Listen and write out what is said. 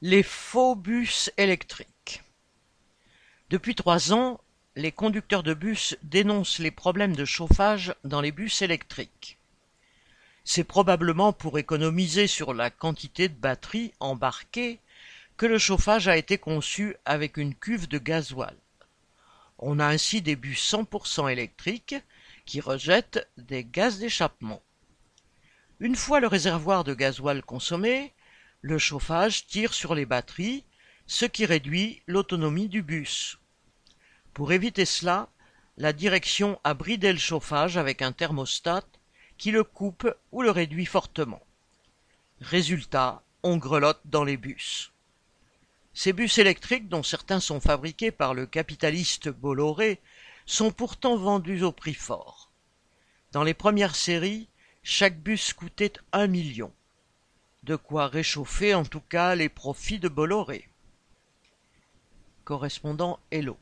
Les faux bus électriques. Depuis trois ans, les conducteurs de bus dénoncent les problèmes de chauffage dans les bus électriques. C'est probablement pour économiser sur la quantité de batterie embarquée que le chauffage a été conçu avec une cuve de gasoil. On a ainsi des bus 100% électriques qui rejettent des gaz d'échappement. Une fois le réservoir de gasoil consommé, le chauffage tire sur les batteries, ce qui réduit l'autonomie du bus. Pour éviter cela, la direction a bridé le chauffage avec un thermostat qui le coupe ou le réduit fortement. Résultat, on grelotte dans les bus. Ces bus électriques, dont certains sont fabriqués par le capitaliste Bolloré, sont pourtant vendus au prix fort. Dans les premières séries, chaque bus coûtait un million. De quoi réchauffer en tout cas les profits de Bolloré. Correspondant Hello.